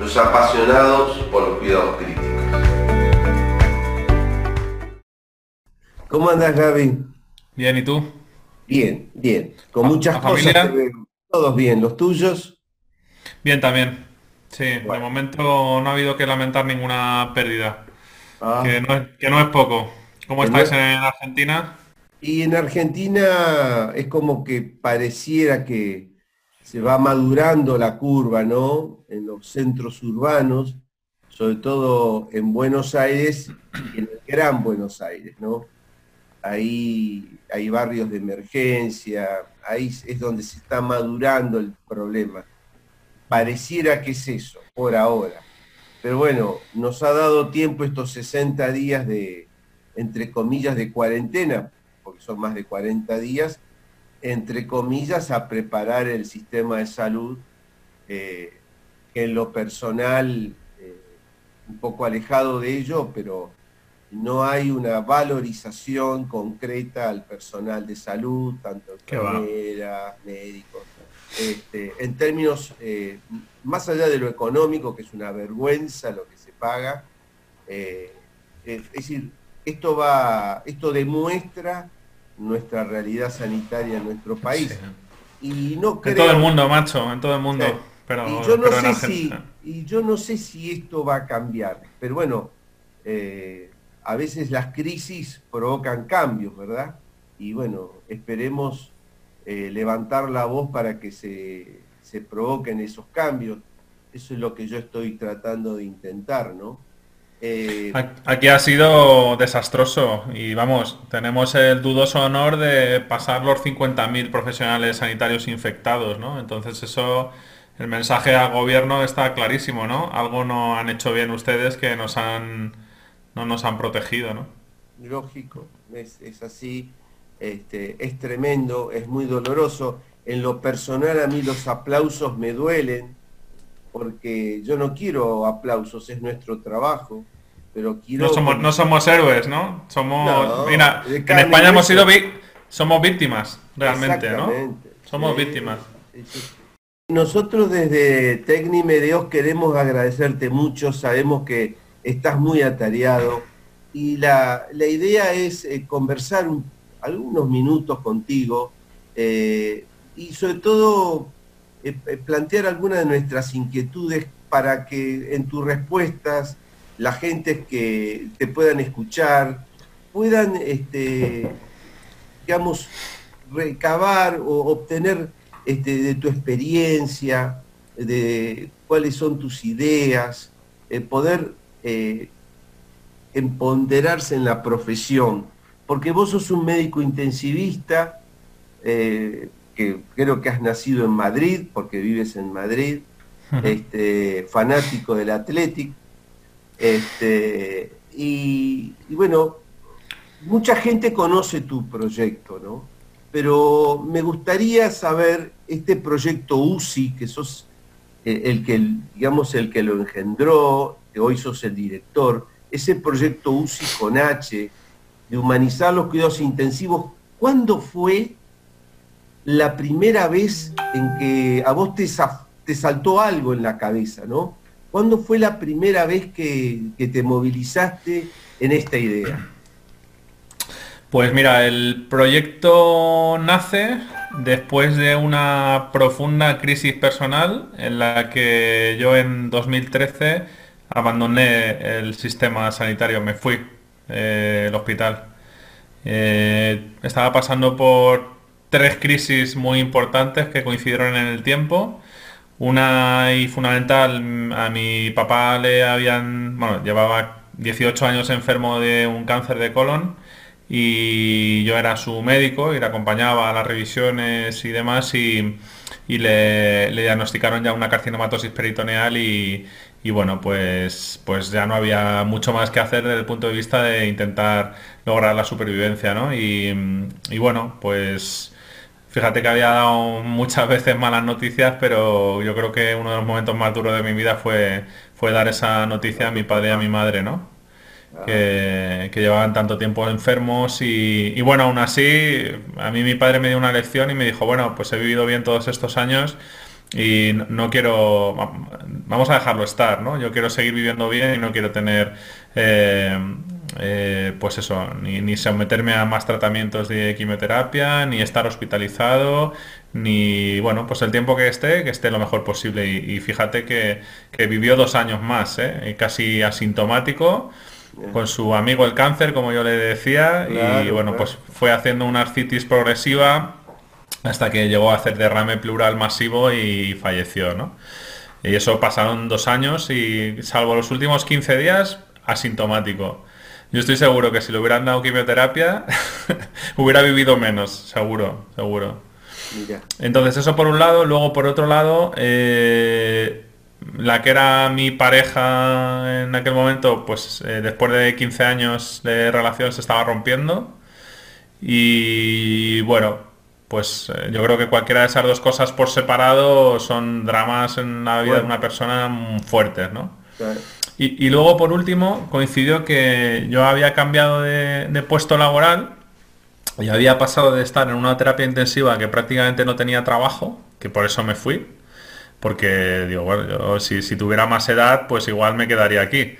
los apasionados por los cuidados críticos. ¿Cómo andas, Gaby? Bien, ¿y tú? Bien, bien. Con muchas cosas. Todos bien, ¿los tuyos? Bien, también. Sí, de momento no ha habido que lamentar ninguna pérdida. Ah. Que, no es, poco. ¿Cómo estáis en Argentina? Y en Argentina es como que pareciera que se va madurando la curva, ¿no? En los centros urbanos, sobre todo en Buenos Aires y en el Gran Buenos Aires, ¿no? Ahí hay barrios de emergencia, ahí es donde se está madurando el problema. Pareciera que es eso, por ahora. Pero bueno, nos ha dado tiempo estos 60 días de, entre comillas, de cuarentena, porque son más de 40 días, entre comillas, a preparar el sistema de salud, eh, que en lo personal, eh, un poco alejado de ello, pero no hay una valorización concreta al personal de salud, tanto enfermeras, médicos, este, en términos, eh, más allá de lo económico, que es una vergüenza lo que se paga, es decir, esto, va, esto demuestra nuestra realidad sanitaria en nuestro país. Y no En todo el mundo, macho, en todo el mundo. Pero, y, yo no sé si, y yo no sé si esto va a cambiar, pero bueno, eh, a veces las crisis provocan cambios, ¿verdad? Y bueno, esperemos eh, levantar la voz para que se, se provoquen esos cambios. Eso es lo que yo estoy tratando de intentar, ¿no? Eh, aquí ha sido desastroso y vamos, tenemos el dudoso honor de pasar los 50.000 profesionales sanitarios infectados, ¿no? Entonces eso, el mensaje al gobierno está clarísimo, ¿no? Algo no han hecho bien ustedes que nos han, no nos han protegido, ¿no? Lógico, es, así, este, es tremendo, es muy doloroso. En lo personal a mí los aplausos me duelen, porque yo no quiero aplausos, es nuestro trabajo, pero quiero... No somos, no somos héroes, ¿no? Somos... mira, en España hemos sido somos víctimas, realmente, ¿no? Somos víctimas. Nosotros desde Tecni Medios queremos agradecerte mucho, sabemos que estás muy atareado y la, idea es eh, conversar algunos minutos contigo eh, y sobre todo eh, eh, plantear algunas de nuestras inquietudes para que en tus respuestas la gente que te puedan escuchar puedan, este, digamos, recabar o obtener este, de tu experiencia, de cuáles son tus ideas, eh, poder empoderarse en la profesión, porque vos sos un médico intensivista, creo que has nacido en Madrid, porque vives en Madrid, este, fanático del Athletic, este, y, bueno, mucha gente conoce tu proyecto, ¿no? Pero me gustaría saber este proyecto UCI, que sos eh, el que, digamos, el que lo engendró, que hoy sos el director, ese proyecto UCI con H, de humanizar los cuidados intensivos, ¿cuándo fue la primera vez en que a vos te, te saltó algo en la cabeza, ¿no? ¿Cuándo fue la primera vez que, te movilizaste en esta idea? Pues mira, el proyecto nace después de una profunda crisis personal en la que yo en 2013 abandoné el sistema sanitario, me fui eh, del hospital. Eh, estaba pasando por tres crisis muy importantes que coincidieron en el tiempo. Una y fundamental, a mi papá le habían, bueno, llevaba 18 años enfermo de un cáncer de colon y yo era su médico y le acompañaba a las revisiones y demás y, le, diagnosticaron ya una carcinomatosis peritoneal y, y bueno, pues, pues ya no había mucho más que hacer desde el punto de vista de intentar lograr la supervivencia, ¿no? Y, y bueno, pues fíjate que había dado muchas veces malas noticias, pero yo creo que uno de los momentos más duros de mi vida fue, dar esa noticia a mi padre y a mi madre, ¿no? Que, llevaban tanto tiempo enfermos y, y, bueno, aún así, a mí mi padre me dio una lección y me dijo, bueno, pues he vivido bien todos estos años y no, quiero, vamos a dejarlo estar, ¿no? Yo quiero seguir viviendo bien y no quiero tener, eh, eh, pues eso, ni, someterme a más tratamientos de quimioterapia, ni estar hospitalizado, ni, bueno, pues el tiempo que esté, que esté lo mejor posible. Y, fíjate que, vivió dos años más, ¿eh? casi asintomático con su amigo el cáncer, como yo le decía, y bueno, pues fue haciendo una artritis progresiva hasta que llegó a hacer derrame pleural masivo y falleció, ¿no? Y eso pasaron dos años y salvo los últimos 15 días, asintomático. Yo estoy seguro que si le hubieran dado quimioterapia, hubiera vivido menos, seguro, seguro. Entonces eso por un lado, luego por otro lado, eh, la que era mi pareja en aquel momento, pues eh, después de 15 años de relación se estaba rompiendo. Y bueno, pues eh, yo creo que cualquiera de esas dos cosas por separado son dramas en la vida de una persona fuertes, ¿no? Y, luego, por último, coincidió que yo había cambiado de, puesto laboral y había pasado de estar en una terapia intensiva que prácticamente no tenía trabajo, que por eso me fui, porque digo, bueno, si, tuviera más edad, pues igual me quedaría aquí.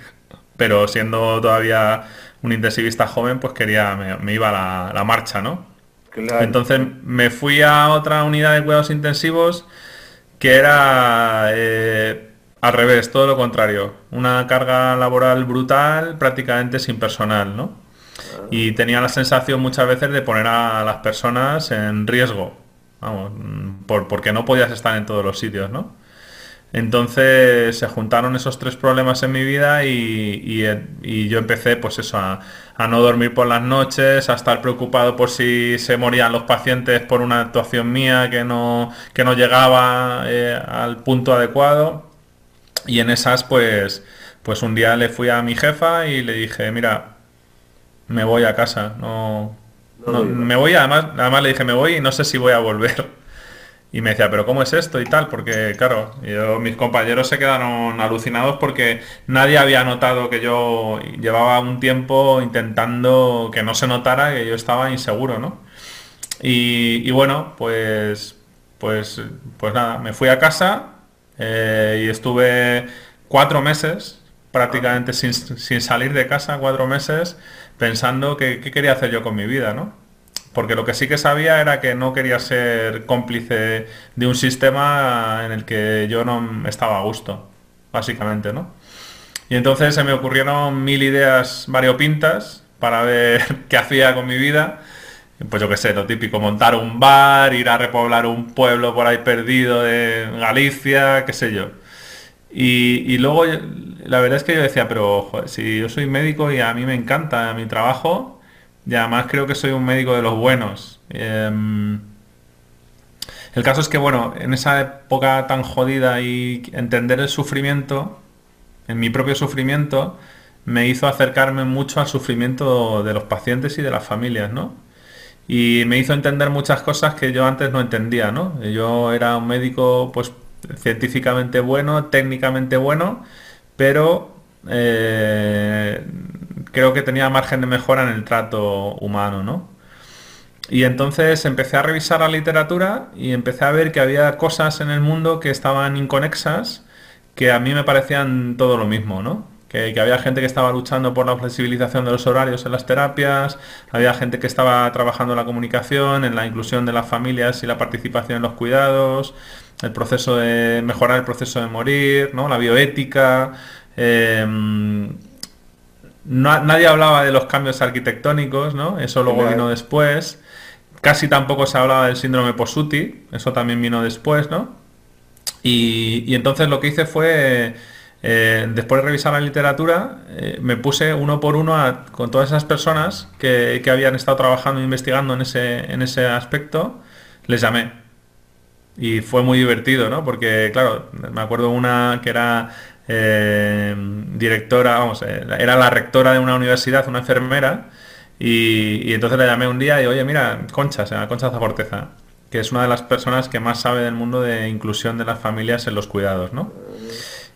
Pero siendo todavía un intensivista joven, pues quería, me, iba la marcha, ¿no? Entonces me fui a otra unidad de cuidados intensivos que era eh, al revés, todo lo contrario. Una carga laboral brutal, prácticamente sin personal, ¿no? Ah. Y tenía la sensación muchas veces de poner a las personas en riesgo, vamos, por, porque no podías estar en todos los sitios, ¿no? Entonces se juntaron esos tres problemas en mi vida y, yo empecé pues eso, a, no dormir por las noches, a estar preocupado por si se morían los pacientes por una actuación mía que no, que no llegaba eh, al punto adecuado. Y en esas pues, pues un día le fui a mi jefa y le dije, mira, me voy a casa, no, me voy, además, además le dije, me voy y no sé si voy a volver. Y me decía, pero ¿cómo es esto y tal? Porque, claro, mis compañeros se quedaron alucinados porque nadie había notado que yo llevaba un tiempo intentando que no se notara que yo estaba inseguro, ¿no? Y, bueno, pues, pues, pues nada, me fui a casa eh, y estuve cuatro meses prácticamente sin, salir de casa, cuatro meses, pensando qué quería hacer yo con mi vida, ¿no? porque lo que sí que sabía era que no quería ser cómplice de un sistema en el que yo no estaba a gusto, básicamente, ¿no? Y entonces se me ocurrieron mil ideas variopintas para ver qué hacía con mi vida. Pues yo qué sé, lo típico, montar un bar, ir a repoblar un pueblo por ahí perdido de Galicia, qué sé yo. Y, luego la verdad es que yo decía, pero si yo soy médico y a mí me encanta mi trabajo, y además creo que soy un médico de los buenos. Em, el caso es que, bueno, en esa época tan jodida y entender el sufrimiento, en mi propio sufrimiento, me hizo acercarme mucho al sufrimiento de los pacientes y de las familias, ¿no? Y me hizo entender muchas cosas que yo antes no entendía, ¿no? Yo era un médico, pues, científicamente bueno, técnicamente bueno, pero eh, creo que tenía margen de mejora en el trato humano, ¿no? Y entonces empecé a revisar la literatura y empecé a ver que había cosas en el mundo que estaban inconexas, que a mí me parecían todo lo mismo, ¿no? Que, había gente que estaba luchando por la flexibilización de los horarios en las terapias, había gente que estaba trabajando en la comunicación, en la inclusión de las familias y la participación en los cuidados, el proceso de mejorar el proceso de morir, ¿no? La bioética. Em, nadie hablaba de los cambios arquitectónicos, ¿no? Eso luego vino después. Casi tampoco se hablaba del síndrome Posuti, eso también vino después, ¿no? Y, entonces lo que hice fue, eh, después de revisar la literatura, eh, me puse uno por uno con todas esas personas que, habían estado trabajando e investigando en ese, en ese aspecto, les llamé. Y fue muy divertido, ¿no? Porque, claro, me acuerdo una que era eh, directora, vamos, era la rectora de una universidad, una enfermera, y, entonces le llamé un día y, oye, mira, Concha, se Concha Zaforteza, que es una de las personas que más sabe del mundo de inclusión de las familias en los cuidados, ¿no?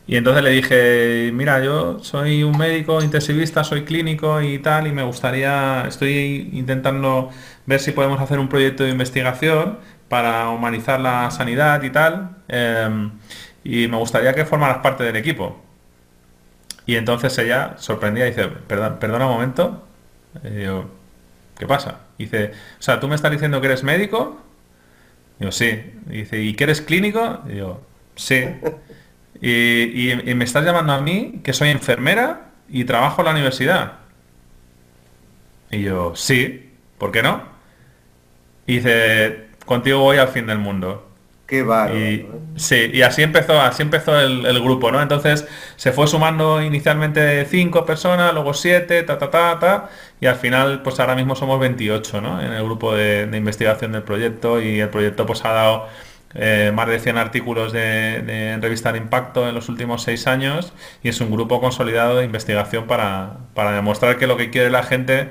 Y entonces le dije, mira, yo soy un médico intensivista, soy clínico y tal, y me gustaría, estoy intentando ver si podemos hacer un proyecto de investigación para humanizar la sanidad y tal, em, y me gustaría que formaras parte del equipo. Y entonces ella sorprendía y dice, perdón, perdona un momento, y ¿qué pasa? dice, o sea, ¿tú me estás diciendo que eres médico? Y yo, sí. Y dice, ¿y que eres clínico? Y yo, sí. Y, me estás llamando a mí, que soy enfermera y trabajo en la universidad. Y yo, sí, ¿por qué no? Y dice, contigo voy al fin del mundo. Qué bárbaro. Y, sí, y así empezó, así empezó el, grupo, ¿no? Entonces se fue sumando inicialmente cinco personas, luego siete, ta, ta, ta, ta, y al final, pues ahora mismo somos 28, ¿no? En el grupo de, de investigación del proyecto y el proyecto pues ha dado eh, más de 100 artículos de, revista de impacto en los últimos seis años y es un grupo consolidado de investigación para, demostrar que lo que quiere la gente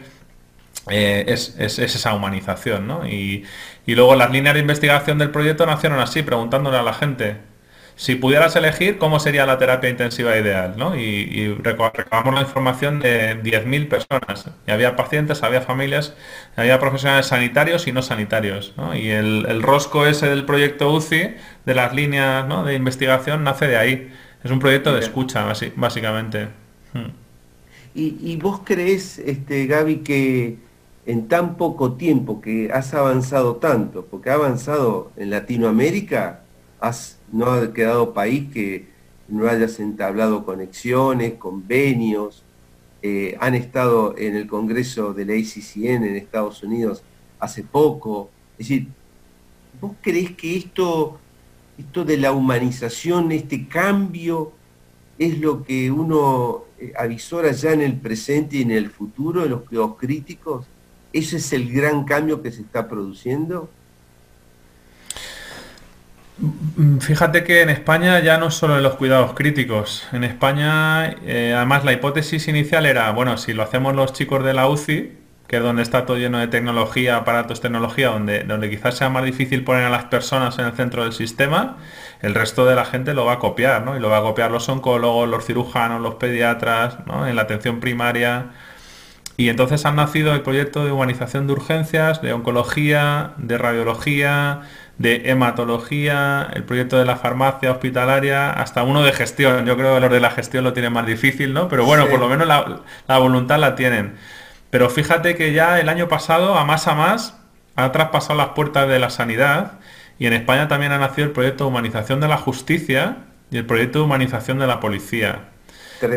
eh, es, esa humanización. Y, y luego las líneas de investigación del proyecto nacieron así, preguntándole a la gente si pudieras elegir cómo sería la terapia intensiva ideal, ¿no? Y, recabamos la información de 10.000 personas. Y había pacientes, había familias, había profesionales sanitarios y no sanitarios, ¿no? Y el, rosco ese del proyecto UCI, de las líneas de investigación, nace de ahí. Es un proyecto de escucha, básicamente. Hmm. ¿Y, vos crees, este, Gaby, que en tan poco tiempo que has avanzado tanto, porque ha avanzado en Latinoamérica, has no ha quedado país que no hayas entablado conexiones, convenios, eh, han estado en el Congreso de la ACCN en Estados Unidos hace poco. Es decir, ¿vos creés que esto, esto de la humanización, este cambio, es lo que uno eh, avisora ya en el presente y en el futuro de los, los críticos? ¿Ese es el gran cambio que se está produciendo? Mm, fíjate que en España ya no solo en los cuidados críticos. En España, eh, además, la hipótesis inicial era, bueno, si lo hacemos los chicos de la UCI, que es donde está todo lleno de tecnología, aparatos, tecnología, donde, donde quizás sea más difícil poner a las personas en el centro del sistema, el resto de la gente lo va a copiar, ¿no? Y lo va a copiar los oncólogos, los cirujanos, los pediatras, ¿no? En la atención primaria. Y entonces han nacido el proyecto de humanización de urgencias, de oncología, de radiología, de hematología, el proyecto de la farmacia hospitalaria, hasta uno de gestión. Yo creo que los de la gestión lo tienen más difícil, ¿no? Pero bueno, por lo menos la, voluntad la tienen. Pero fíjate que ya el año pasado, a más a más, ha traspasado las puertas de la sanidad y en España también ha nacido el proyecto de humanización de la justicia y el proyecto de humanización de la policía.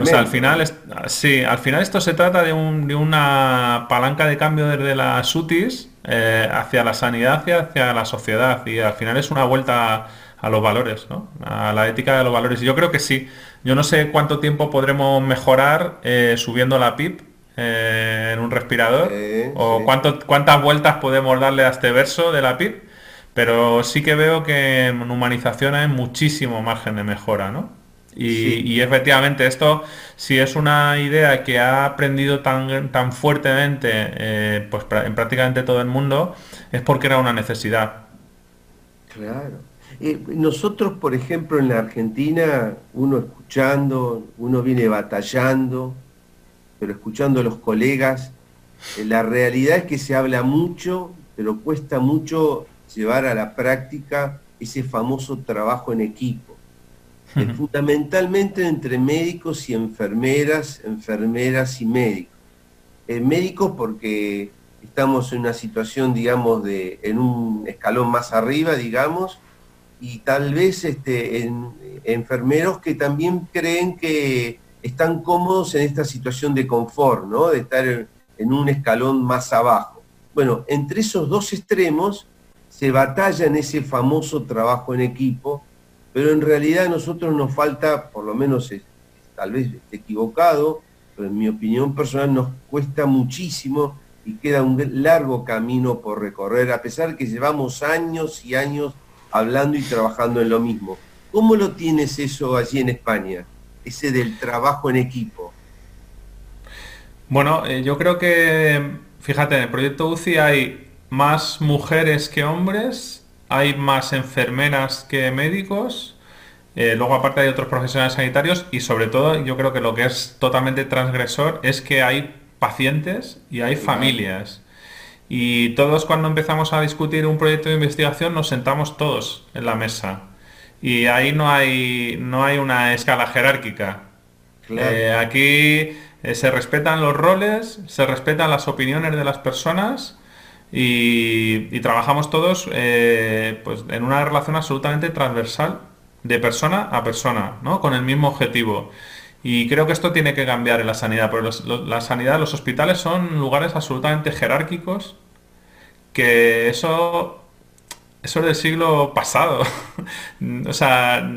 O sea, al final, sí, al final esto se trata de, una palanca de cambio desde las UTIs eh, hacia la sanidad y hacia la sociedad. Y al final es una vuelta a, los valores, ¿no? A la ética de los valores. Y yo creo que sí. Yo no sé cuánto tiempo podremos mejorar eh, subiendo la PIP eh, en un respirador o cuántas vueltas podemos darle a este verso de la PIP. Pero sí que veo que en humanización hay muchísimo margen de mejora, ¿no? Y, efectivamente esto, si es una idea que ha aprendido tan, tan fuertemente eh, pues, en prácticamente todo el mundo, es porque era una necesidad. Claro. Eh, nosotros, por ejemplo, en la Argentina, uno escuchando, uno viene batallando, pero escuchando a los colegas, eh, la realidad es que se habla mucho, pero cuesta mucho llevar a la práctica ese famoso trabajo en equipo fundamentalmente entre médicos y enfermeras, enfermeras y médicos. Eh, médicos porque estamos en una situación, digamos, de, en un escalón más arriba, digamos, y tal vez este, en, enfermeros que también creen que están cómodos en esta situación de confort, ¿no? De estar en un escalón más abajo. Bueno, entre esos dos extremos se batalla en ese famoso trabajo en equipo pero en realidad a nosotros nos falta, por lo menos tal vez equivocado, pero en mi opinión personal nos cuesta muchísimo y queda un largo camino por recorrer, a pesar que llevamos años y años hablando y trabajando en lo mismo. ¿Cómo lo tienes eso allí en España? ese del trabajo en equipo? Bueno, eh, yo creo que, fíjate, en el proyecto UCI hay más mujeres que hombres, hay más enfermeras que médicos, eh, luego aparte hay otros profesionales sanitarios y sobre todo yo creo que lo que es totalmente transgresor es que hay pacientes y hay familias. Y todos cuando empezamos a discutir un proyecto de investigación nos sentamos todos en la mesa. Y ahí no hay, no hay una escala jerárquica. Eh, aquí eh, se respetan los roles, se respetan las opiniones de las personas y, trabajamos todos eh, pues en una relación absolutamente transversal de persona a persona, ¿no? con el mismo objetivo. Y creo que esto tiene que cambiar en la sanidad, porque la sanidad, los hospitales son lugares absolutamente jerárquicos, que eso, eso es del siglo pasado. o sea,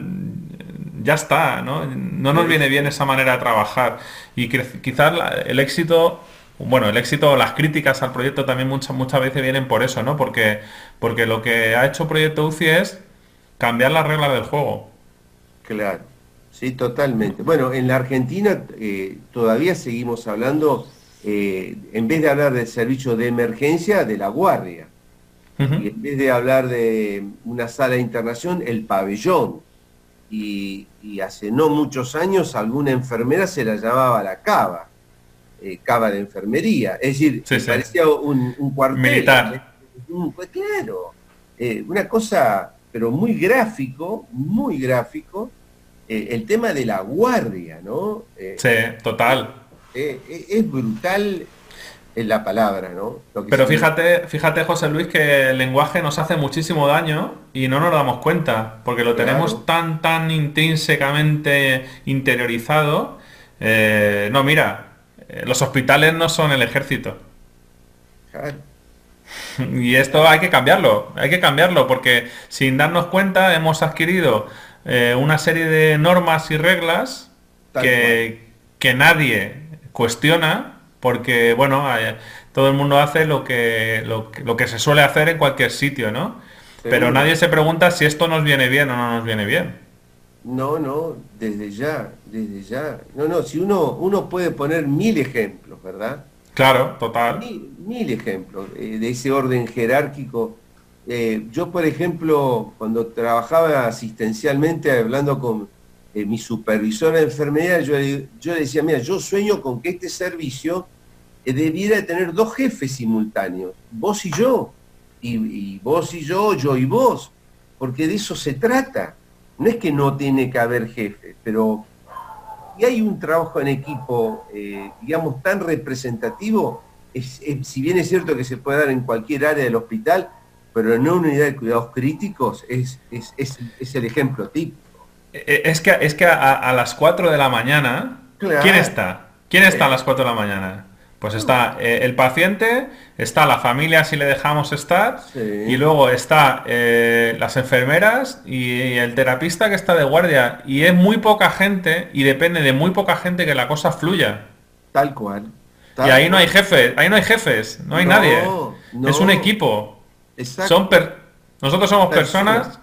ya está, ¿no? No nos viene bien esa manera de trabajar. Y quizás el éxito, bueno, el éxito, las críticas al proyecto también muchas, muchas veces vienen por eso, ¿no? Porque, porque lo que ha hecho Proyecto UCI es cambiar las reglas del juego. Claro, sí, totalmente. Bueno, en la Argentina eh, todavía seguimos hablando, eh, en vez de hablar del servicio de emergencia, de la guardia. Y en vez de hablar de una sala de internación, el pabellón y, hace no muchos años alguna enfermera se la llamaba la cava, eh, cava de enfermería, es decir, parecía un, un, cuartel. Militar. pues claro, eh, una cosa, pero muy gráfico, muy gráfico, eh, el tema de la guardia, ¿no? sí, total. es brutal es la palabra, ¿no? Pero fíjate, fíjate, José Luis, que el lenguaje nos hace muchísimo daño y no nos damos cuenta, porque lo tenemos tan, tan intrínsecamente interiorizado. Eh, no, mira, eh, los hospitales no son el ejército. Y esto hay que cambiarlo, hay que cambiarlo, porque sin darnos cuenta hemos adquirido eh, una serie de normas y reglas que, que nadie cuestiona porque, bueno, todo el mundo hace lo que, lo, que se suele hacer en cualquier sitio, ¿no? Pero nadie se pregunta si esto nos viene bien o no nos viene bien. No, no, desde ya, desde ya. No, no, si uno, uno puede poner mil ejemplos, ¿verdad? Claro, total. Mil, ejemplos eh, de ese orden jerárquico. Eh, yo, por ejemplo, cuando trabajaba asistencialmente hablando con eh, mi supervisora de enfermedad, yo, yo decía, mira, yo sueño con que este servicio debiera tener dos jefes simultáneos, vos y yo, y, vos y yo, yo y vos, porque de eso se trata. No es que no tiene que haber jefe, pero y hay un trabajo en equipo, eh, digamos, tan representativo, si bien es cierto que se puede dar en cualquier área del hospital, pero en una unidad de cuidados críticos es, es, es el ejemplo típico. Eh, es que, es que a, las 4 de la mañana, ¿quién está? ¿Quién está a las 4 de la mañana? Pues está eh, el paciente, está la familia si le dejamos estar, y luego está eh, las enfermeras y, el terapista que está de guardia. Y es muy poca gente, y depende de muy poca gente que la cosa fluya. Tal cual. y ahí no hay jefes, ahí no hay jefes, no hay nadie. Es un equipo. Son Nosotros somos personas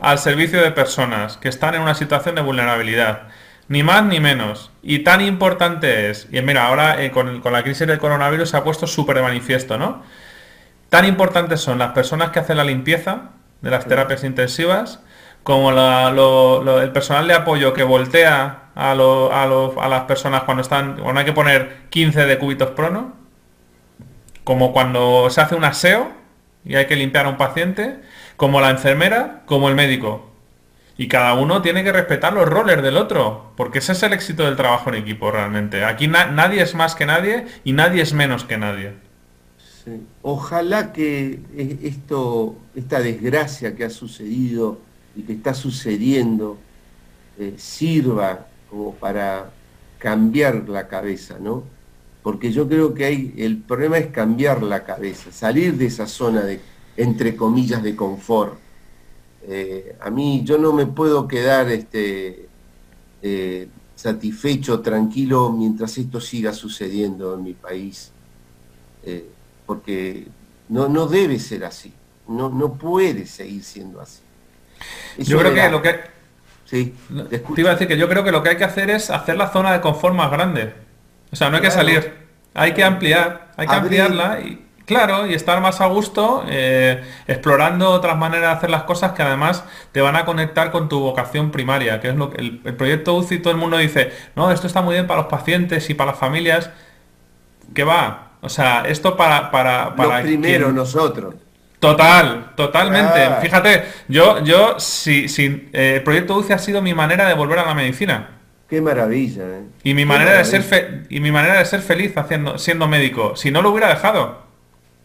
al servicio de personas que están en una situación de vulnerabilidad. Ni más ni menos. Y tan importante es, y mira, ahora eh, con, la crisis del coronavirus se ha puesto súper de manifiesto, ¿no? Tan importantes son las personas que hacen la limpieza de las terapias intensivas, como el personal de apoyo que voltea a, a, las personas cuando están, cuando hay que poner 15 de cúbitos prono, como cuando se hace un aseo y hay que limpiar a un paciente, como la enfermera, como el médico. Y cada uno tiene que respetar los roles del otro, porque ese es el éxito del trabajo en equipo realmente. Aquí nadie es más que nadie y nadie es menos que nadie. Ojalá que esto, esta desgracia que ha sucedido y que está sucediendo eh, sirva como para cambiar la cabeza, ¿no? Porque yo creo que hay, el problema es cambiar la cabeza, salir de esa zona de entre comillas, de confort. Eh, a mí yo no me puedo quedar este, eh, satisfecho, tranquilo, mientras esto siga sucediendo en mi país, eh, porque no, no debe ser así, no, no puede seguir siendo así. yo creo que lo que... Sí, te, iba a decir que yo creo que lo que hay que hacer es hacer la zona de confort más grande. O sea, no hay que salir, hay que ampliar, hay que ampliarla y, Claro, y estar más a gusto, eh, explorando otras maneras de hacer las cosas que además te van a conectar con tu vocación primaria, que es lo que el, proyecto UCI todo el mundo dice, no, esto está muy bien para los pacientes y para las familias. ¿Qué va? O sea, esto para... para, para primero nosotros. Total, totalmente. Fíjate, yo, yo, si, si eh, el proyecto UCI ha sido mi manera de volver a la medicina. Qué maravilla, ¿eh? Y mi manera de ser y mi manera de ser feliz haciendo, siendo médico. Si no lo hubiera dejado.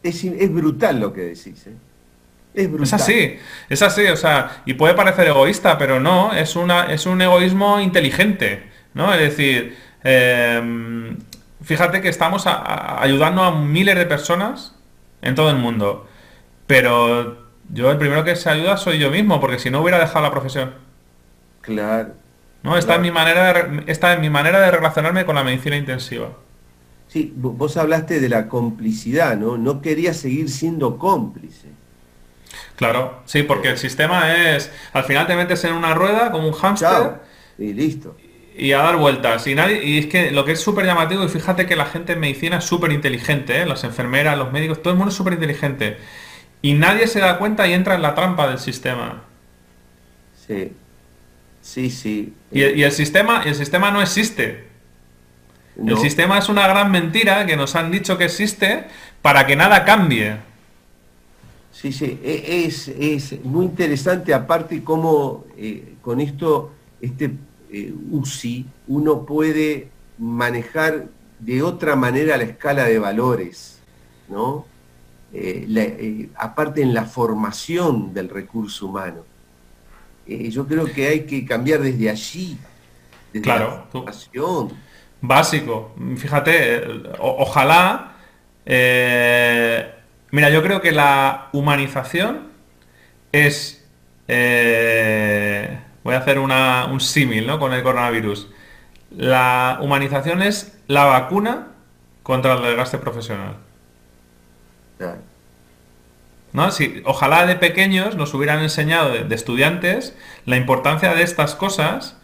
Es, brutal lo que decís, ¿eh? Es brutal. Es así, es así, o sea, y puede parecer egoísta, pero no, es, una, es un egoísmo inteligente, ¿no? Es decir, em, fíjate que estamos ayudando a miles de personas en todo el mundo, pero yo el primero que se ayuda soy yo mismo, porque si no hubiera dejado la profesión. Claro. ¿No? Está, En mi manera de, está en mi manera de relacionarme con la medicina intensiva. Sí, vos hablaste de la complicidad, ¿no? No quería seguir siendo cómplice. Claro, sí, porque el sistema es, al final te metes en una rueda como un hámster y listo. Y a dar vueltas. Y, nadie, y es que lo que es súper llamativo, y fíjate que la gente en medicina es súper inteligente, ¿eh? las enfermeras, los médicos, todo el mundo es súper inteligente. Y nadie se da cuenta y entra en la trampa del sistema. Sí, sí, sí. Y, y el, sistema, el sistema no existe. El sistema es una gran mentira que nos han dicho que existe para que nada cambie. Sí, sí, e, es, muy interesante aparte cómo eh, con esto, este eh, UCI, uno puede manejar de otra manera la escala de valores, ¿no? Eh, aparte en la formación del recurso humano. yo creo que hay que cambiar desde allí, desde claro, la formación básico. Fíjate, ojalá... Eh, mira, yo creo que la humanización es... Eh, voy a hacer un símil ¿no? con el coronavirus. La humanización es la vacuna contra el desgaste profesional. ¿No? Si, ojalá de pequeños nos hubieran enseñado de estudiantes la importancia de estas cosas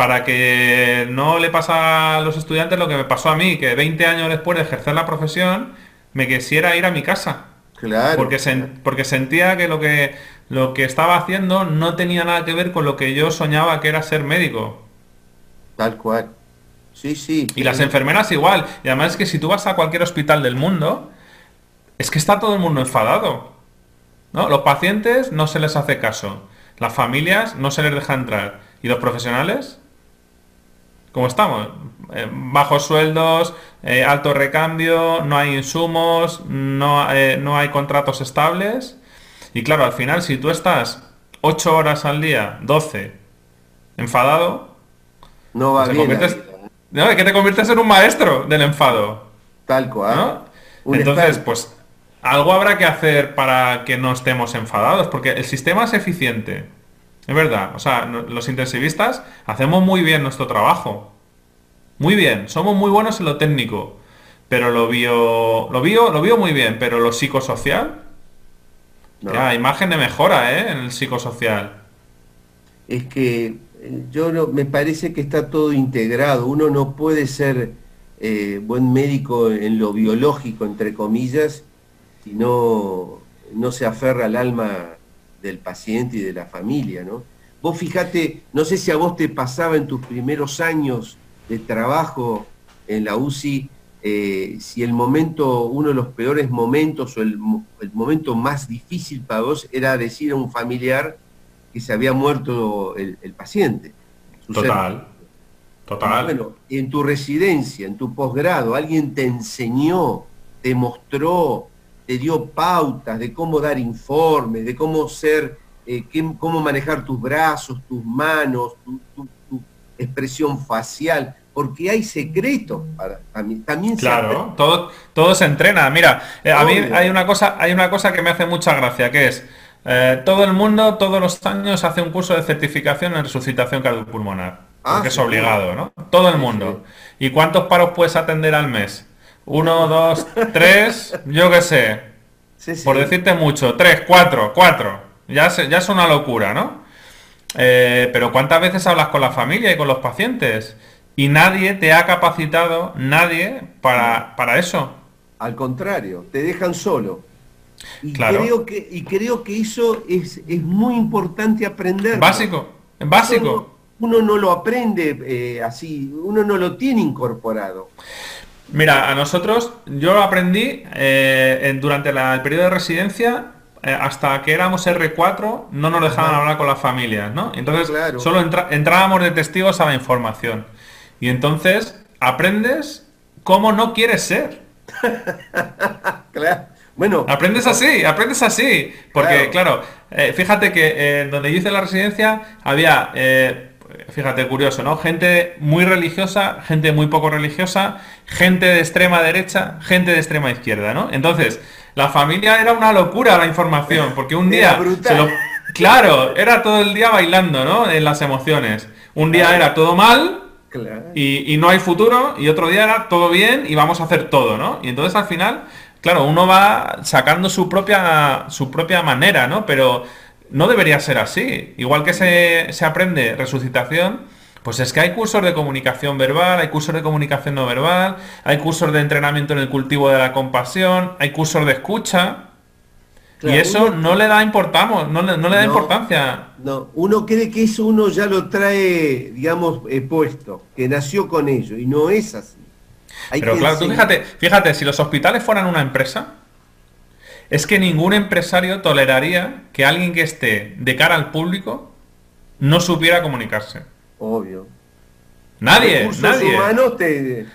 para que no le pasa a los estudiantes lo que me pasó a mí, que 20 años después de ejercer la profesión me quisiera ir a mi casa. Claro. Porque, porque sentía que lo, que lo que estaba haciendo no tenía nada que ver con lo que yo soñaba que era ser médico. Tal cual. Sí, sí. Y las enfermeras igual. Y además es que si tú vas a cualquier hospital del mundo, es que está todo el mundo enfadado. ¿no? Los pacientes no se les hace caso. Las familias no se les deja entrar. ¿Y los profesionales? ¿Cómo estamos? Eh, bajos sueldos, eh, alto recambio, no hay insumos, no, eh, no hay contratos estables. Y claro, al final, si tú estás 8 horas al día, 12, enfadado, no va bien. no, es que te conviertes en un maestro del enfado. Tal cual. Entonces, pues algo habrá que hacer para que no estemos enfadados, porque el sistema es eficiente. Es verdad, o sea, los intensivistas hacemos muy bien nuestro trabajo. Muy bien, somos muy buenos en lo técnico. Pero lo vio, lo vio, lo vio muy bien, pero lo psicosocial, ya, imagen de mejora, ¿eh? En el psicosocial. Es que eh, yo no, me parece que está todo integrado. Uno no puede ser eh, buen médico en lo biológico, entre comillas, si no, no se aferra al alma del paciente y de la familia, ¿no? Vos fíjate, no sé si a vos te pasaba en tus primeros años de trabajo en la UCI, eh, si el momento, uno de los peores momentos o el, momento más difícil para vos era decir a un familiar que se había muerto el, paciente. Total. Total. Bueno, en tu residencia, en tu posgrado, alguien te enseñó, te mostró, te dio pautas de cómo dar informes, de cómo ser, eh, cómo manejar tus brazos, tus manos, tu, expresión facial, porque hay secretos para también. claro, todo, todo se entrena. Mira, eh, a mí hay una cosa, hay una cosa que me hace mucha gracia, que es eh, todo el mundo todos los años hace un curso de certificación en resucitación cardiopulmonar. Ah, porque es obligado, ¿no? Todo el mundo. ¿Y cuántos paros puedes atender al mes? Uno, dos, tres, yo qué sé. Por decirte mucho, tres, cuatro, cuatro. Ya, ya es una locura, ¿no? Eh, pero ¿cuántas veces hablas con la familia y con los pacientes? Y nadie te ha capacitado, nadie, para, para eso. Al contrario, te dejan solo. Y, creo, que, y creo que eso es, es muy importante aprender. Básico, básico. Uno, no lo aprende eh, así, uno no lo tiene incorporado. Mira, a nosotros, yo lo aprendí eh, durante el periodo de residencia, eh, hasta que éramos R4, no nos dejaban hablar con las familias, ¿no? Entonces, solo entrábamos de testigos a la información. Y entonces, aprendes cómo no quieres ser. claro. Bueno, aprendes así, aprendes así. Porque, claro, eh, fíjate que donde yo hice la residencia había fíjate, curioso, ¿no? Gente muy religiosa, gente muy poco religiosa, gente de extrema derecha, gente de extrema izquierda, ¿no? Entonces, la familia era una locura la información, porque un día... Claro, era todo el día bailando, ¿no? En las emociones. Un día era todo mal y, y, no hay futuro, y otro día era todo bien y vamos a hacer todo, ¿no? Y entonces al final, claro, uno va sacando su propia, su propia manera, ¿no? Pero no debería ser así. Igual que se, aprende resucitación, pues es que hay cursos de comunicación verbal, hay cursos de comunicación no verbal, hay cursos de entrenamiento en el cultivo de la compasión, hay cursos de escucha. y eso no le da importamos, no, le, da importancia. No, uno cree que eso uno ya lo trae, digamos, puesto, que nació con ello, y no es así. Pero claro, tú fíjate, fíjate, si los hospitales fueran una empresa, es que ningún empresario toleraría que alguien que esté de cara al público no supiera comunicarse. Obvio. Nadie, nadie. humanos te,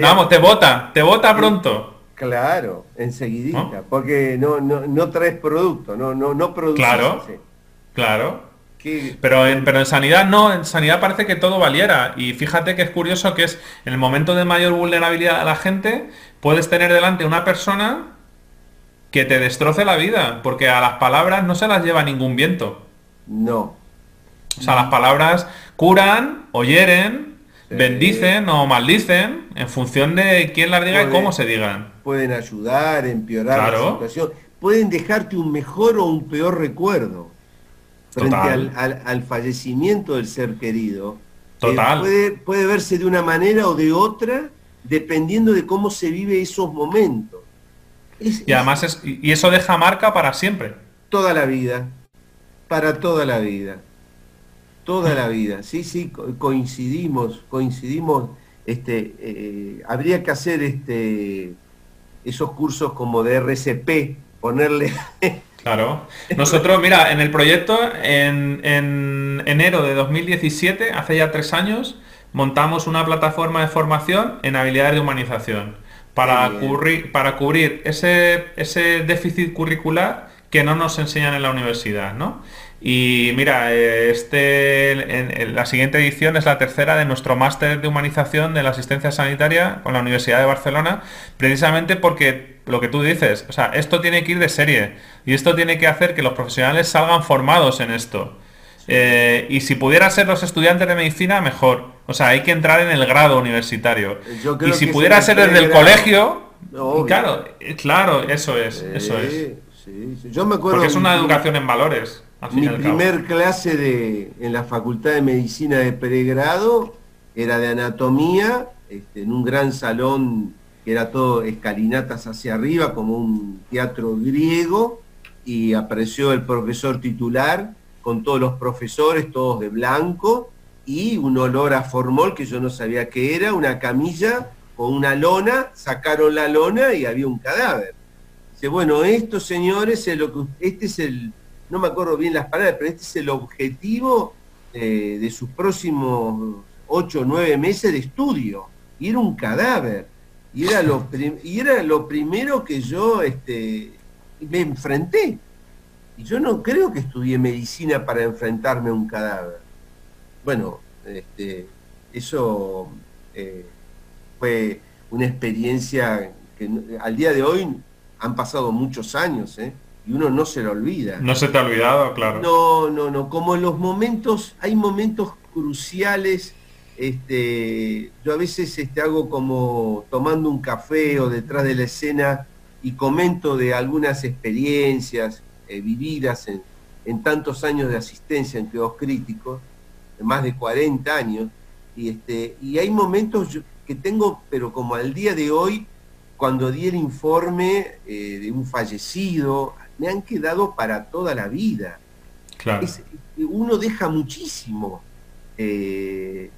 vamos, te vota, te vota pronto. Claro, enseguidita, porque no, no, traes producto, no, no, no produces. Claro, claro. Pero en, pero en sanidad no, en sanidad parece que todo valiera. Y fíjate que es curioso que es en el momento de mayor vulnerabilidad a la gente, puedes tener delante una persona que te destroce la vida, porque a las palabras no se las lleva ningún viento. No. O sea, las palabras curan o hieren, bendicen o maldicen en función de quién las diga y cómo se digan. Pueden ayudar, empeorar la situación, pueden dejarte un mejor o un peor recuerdo frente al, fallecimiento del ser querido. Total. puede, puede verse de una manera o de otra dependiendo de cómo se vive esos momentos y además es, y eso deja marca para siempre. Toda la vida, para toda la vida, toda la vida. Sí, sí, coincidimos, coincidimos. Este, eh, habría que hacer este, esos cursos como de RCP, ponerle... Claro. Nosotros, mira, en el proyecto, en, en enero de 2017, hace ya tres años, montamos una plataforma de formación en habilidades de humanización para, cubrir, para cubrir ese, ese déficit curricular que no nos enseñan en la universidad, ¿no? Y mira, este, en, la siguiente edición es la tercera de nuestro máster de humanización de la asistencia sanitaria con la Universidad de Barcelona, precisamente porque lo que tú dices, o sea, esto tiene que ir de serie y esto tiene que hacer que los profesionales salgan formados en esto. Eh, y si pudiera ser los estudiantes de medicina, mejor. O sea, hay que entrar en el grado universitario. y si pudiera ser desde el colegio, claro, eh, claro, eso es, eso es. Yo me acuerdo. Porque es una educación en valores. mi primer clase de, en la Facultad de Medicina de pregrado era de anatomía, este, en un gran salón que era todo escalinatas hacia arriba, como un teatro griego, y apareció el profesor titular con todos los profesores, todos de blanco, y un olor a formol que yo no sabía qué era, una camilla con una lona, sacaron la lona y había un cadáver. Dice, bueno, esto señores, es lo que, este es el, no me acuerdo bien las palabras, pero este es el objetivo eh, de sus próximos ocho o nueve meses de estudio. Y era un cadáver. Y era lo, y era lo primero que yo este, me enfrenté. Y yo no creo que estudié medicina para enfrentarme a un cadáver. Bueno, este, eso eh, fue una experiencia que al día de hoy han pasado muchos años, ¿eh? y uno no se lo olvida. No se te ha olvidado, claro. No, no, no. Como en los momentos, hay momentos cruciales. Este, yo a veces este, hago como tomando un café o detrás de la escena y comento de algunas experiencias eh, vividas en, en tantos años de asistencia en cuidados críticos, más de 40 años, y, este, y hay momentos que tengo, pero como al día de hoy, cuando di el informe eh, de un fallecido, me han quedado para toda la vida. Claro. uno deja muchísimo eh,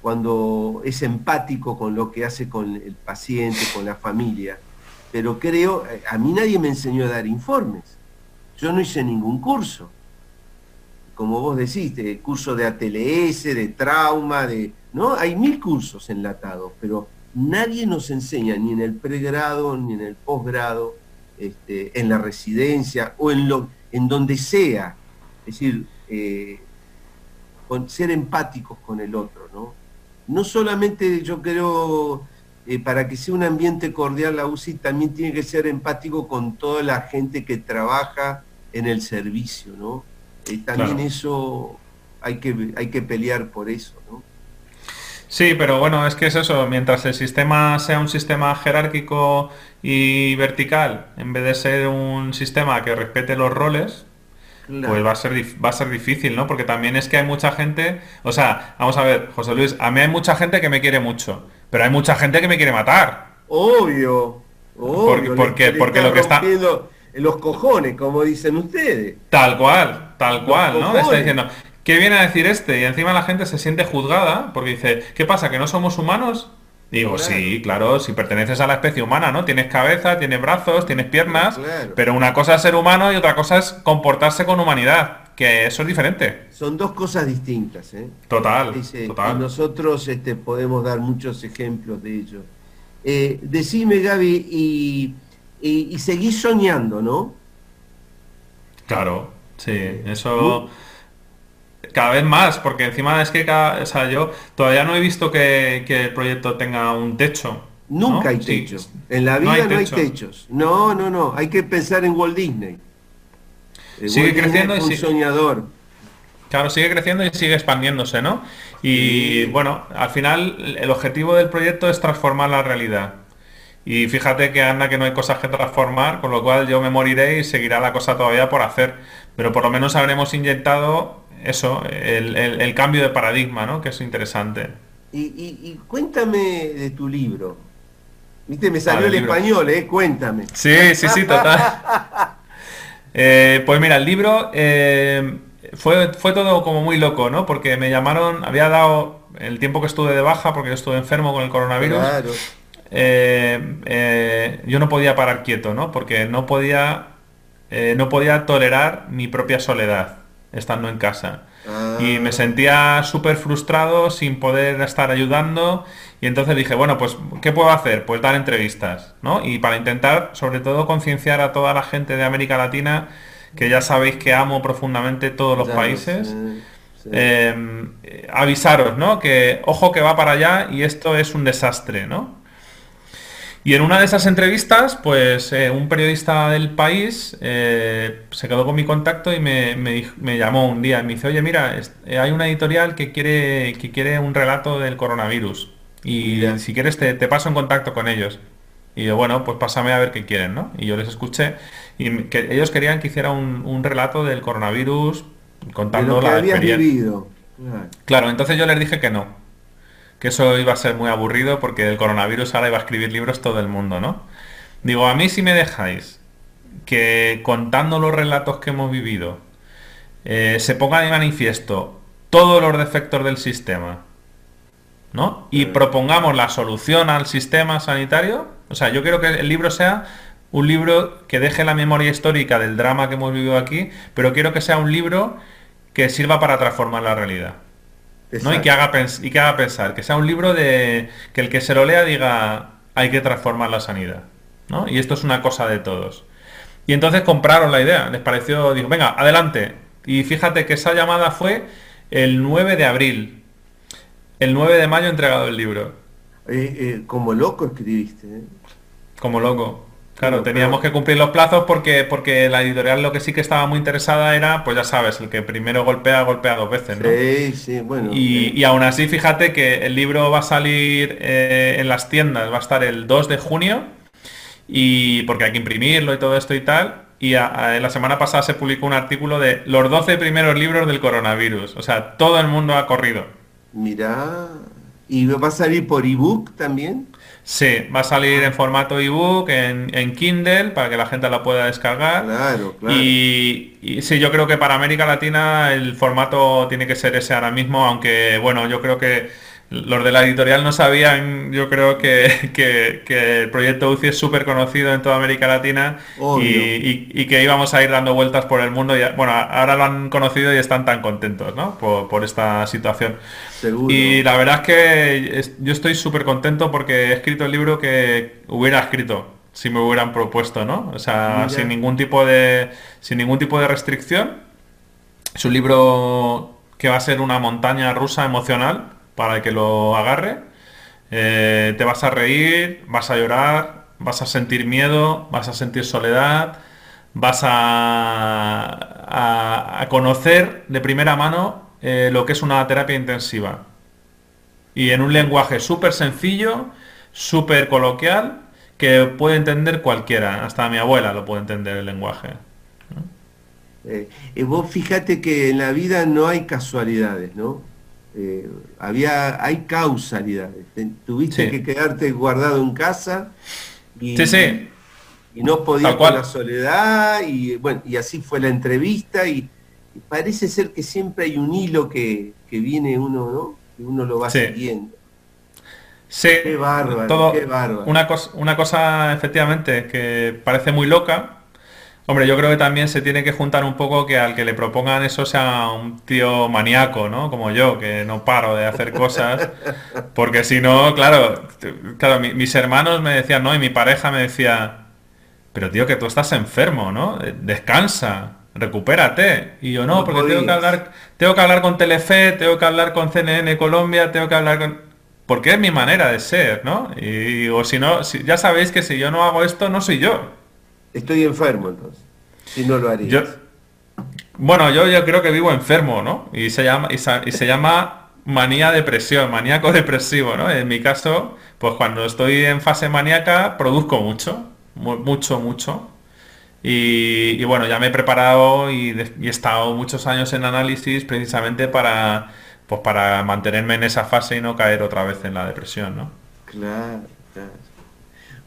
cuando es empático con lo que hace con el paciente, con la familia. Pero creo, eh, a mí nadie me enseñó a dar informes. Yo no hice ningún curso. Como vos decís, curso de ATLS, de trauma, de. ¿No? Hay mil cursos enlatados, pero nadie nos enseña, ni en el pregrado, ni en el posgrado, este, en la residencia o en, lo, en donde sea. Es decir, eh, con, ser empáticos con el otro, ¿no? No solamente yo creo, eh, para que sea un ambiente cordial la UCI, también tiene que ser empático con toda la gente que trabaja en el servicio, ¿no? Eh, también eso hay que, hay que pelear por eso, ¿no? Sí, pero bueno, es que es eso, mientras el sistema sea un sistema jerárquico y vertical, en vez de ser un sistema que respete los roles, pues va a ser va a ser difícil, ¿no? Porque también es que hay mucha gente, o sea, vamos a ver, José Luis, a mí hay mucha gente que me quiere mucho, pero hay mucha gente que me quiere matar. Obvio. obvio porque porque, lo que está en los cojones, como dicen ustedes. Tal cual, tal cual, ¿no? Está diciendo, ¿Qué viene a decir este? Y encima la gente se siente juzgada porque dice, ¿qué pasa? ¿Que no somos humanos? Digo, sí, claro, si perteneces a la especie humana, ¿no? Tienes cabeza, tienes brazos, tienes piernas, pero una cosa es ser humano y otra cosa es comportarse con humanidad, que eso es diferente. Son dos cosas distintas, ¿eh? Total, total. nosotros este, podemos dar muchos ejemplos de ello. Eh, decime, Gaby, y, y, seguís soñando, ¿no? Claro, sí, eso cada vez más, porque encima es que cada, o sea, yo todavía no he visto que, el proyecto tenga un techo. Nunca hay techos. En la vida no hay, techos. No, no, no. Hay que pensar en Walt Disney. sigue creciendo y un soñador. Claro, sigue creciendo y sigue expandiéndose, ¿no? Y bueno, al final el objetivo del proyecto es transformar la realidad. Y fíjate que anda que no hay cosas que transformar, con lo cual yo me moriré y seguirá la cosa todavía por hacer. Pero por lo menos habremos inyectado eso, el, cambio de paradigma, ¿no? Que es interesante. Y, cuéntame de tu libro. Viste, me salió el, español, ¿eh? Cuéntame. Sí, sí, sí, total. Eh, pues mira, el libro eh, fue, fue todo como muy loco, ¿no? Porque me llamaron, había dado el tiempo que estuve de baja, porque yo estuve enfermo con el coronavirus. Claro. Eh, yo no podía parar quieto, ¿no? Porque no podía, no podía tolerar mi propia soledad estando en casa. Y me ah. sentía súper frustrado sin poder estar ayudando. Y entonces dije, bueno, pues, ¿qué puedo hacer? Pues dar entrevistas, ¿no? Y para intentar, sobre todo, concienciar a toda la gente de América Latina, que ya sabéis que amo profundamente todos los países. Avisaros, ¿no? Que ojo que va para allá y esto es un desastre, ¿no? Y en una de esas entrevistas, pues eh, un periodista del país eh, se quedó con mi contacto y me, llamó un día y me dice, oye, mira, eh, hay una editorial que quiere, que quiere un relato del coronavirus. Y si quieres te, paso en contacto con ellos. Y yo, bueno, pues pásame a ver qué quieren, ¿no? Y yo les escuché y que ellos querían que hiciera un, relato del coronavirus contando la experiencia. claro, entonces yo les dije que no, que eso iba a ser muy aburrido porque del coronavirus ahora iba a escribir libros todo el mundo, ¿no? Digo, a mí si me dejáis que contando los relatos que hemos vivido eh, se ponga de manifiesto todos los defectos del sistema, ¿no? Y propongamos la solución al sistema sanitario, o sea, yo quiero que el libro sea un libro que deje la memoria histórica del drama que hemos vivido aquí, pero quiero que sea un libro que sirva para transformar la realidad. Y, que haga y que haga pensar, que sea un libro de que el que se lo lea diga hay que transformar la sanidad. ¿no? Y esto es una cosa de todos. Y entonces compraron la idea, les pareció, dijo, venga, adelante. Y fíjate que esa llamada fue el 9 de abril. El 9 de mayo entregado el libro. Eh, eh, como loco escribiste. ¿eh? Como loco. Claro, teníamos que cumplir los plazos porque, porque la editorial lo que sí que estaba muy interesada era, pues ya sabes, el que primero golpea, golpea dos veces, ¿no? Sí, sí, bueno. Y, y aún así, fíjate que el libro va a salir eh, en las tiendas, va a estar el 2 de junio, y porque hay que imprimirlo y todo esto y tal, y la semana pasada se publicó un artículo de los 12 primeros libros del coronavirus. O sea, todo el mundo ha corrido. Mira, ¿y va a salir por ebook también? Sí, va a salir en formato ebook, en, en Kindle, para que la gente la pueda descargar. Claro, claro. Y, y, sí, yo creo que para América Latina el formato tiene que ser ese ahora mismo, aunque bueno, yo creo que los de la editorial no sabían, yo creo que, el proyecto UCI es súper conocido en toda América Latina y, que íbamos a ir dando vueltas por el mundo. Y, bueno, ahora lo han conocido y están tan contentos ¿no? por, esta situación. Y la verdad es que yo estoy súper contento porque he escrito el libro que hubiera escrito si me hubieran propuesto, ¿no? O sea, sin ningún tipo de sin ningún tipo de restricción. Es un libro que va a ser una montaña rusa emocional para que lo agarre. Eh, te vas a reír, vas a llorar, vas a sentir miedo, vas a sentir soledad, vas a, a, conocer de primera mano eh, lo que es una terapia intensiva. Y en un lenguaje súper sencillo, súper coloquial, que puede entender cualquiera, hasta mi abuela lo puede entender el lenguaje. Eh, vos fíjate que en la vida no hay casualidades, ¿no? Eh, había, hay causalidades. Tuviste que quedarte guardado en casa y, y no podías con la soledad y bueno, y así fue la entrevista y, parece ser que siempre hay un hilo que, viene uno, ¿no? Que uno lo va siguiendo. Sí, qué bárbaro, qué bárbaro. Una cosa, una cosa efectivamente que parece muy loca, Hombre, yo creo que también se tiene que juntar un poco que al que le propongan eso sea un tío maníaco, ¿no? Como yo, que no paro de hacer cosas. Porque si no, claro, claro, mis hermanos me decían, ¿no? Y mi pareja me decía, pero tío, que tú estás enfermo, ¿no? Descansa, recupérate. Y yo no, porque tengo que hablar, tengo que hablar con Telefe, tengo que hablar con CNN Colombia, tengo que hablar con. Porque es mi manera de ser, ¿no? Y o si no, si, ya sabéis que si yo no hago esto, no soy yo. Estoy enfermo entonces, si no lo haría. bueno, yo, yo creo que vivo enfermo, ¿no? Y se llama, y se, llama manía depresión, maníaco depresivo, ¿no? En mi caso, pues cuando estoy en fase maníaca, produzco mucho, mucho, mucho. Y, bueno, ya me he preparado y, he estado muchos años en análisis precisamente para, pues para mantenerme en esa fase y no caer otra vez en la depresión, ¿no? Claro, claro.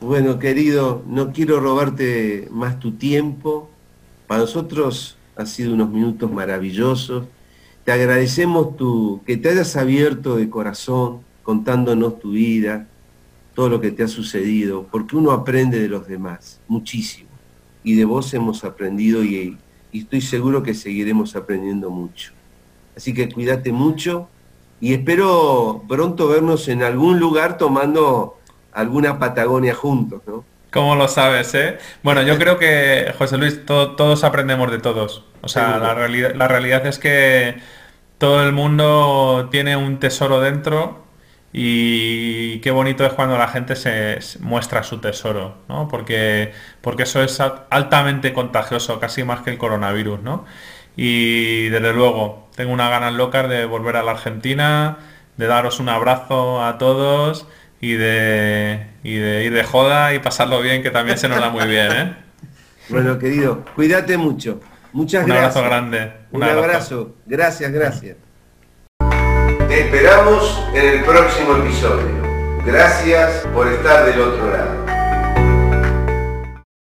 Bueno, querido, no quiero robarte más tu tiempo. Para nosotros ha sido unos minutos maravillosos. Te agradecemos que te hayas abierto de corazón contándonos tu vida, todo lo que te ha sucedido, porque uno aprende de los demás, muchísimo. Y de vos hemos aprendido y, y estoy seguro que seguiremos aprendiendo mucho. Así que cuídate mucho y espero pronto vernos en algún lugar tomando alguna Patagonia juntos, ¿no? ¿Cómo lo sabes, eh? Bueno, yo creo que, José Luis, todos aprendemos de todos. O sea, la realidad, la realidad es que todo el mundo tiene un tesoro dentro y qué bonito es cuando la gente se, muestra su tesoro, ¿no? Porque, porque eso es altamente contagioso, casi más que el coronavirus, ¿no? Y desde luego, tengo una ganas locas de volver a la Argentina, de daros un abrazo a todos y de, y de ir de joda y pasarlo bien, que también se nos da muy bien, ¿eh? Bueno, querido, cuídate mucho. Muchas gracias. Un abrazo grande. Un, abrazo. Gracias, gracias. Te esperamos en el próximo episodio. Gracias por estar del otro lado.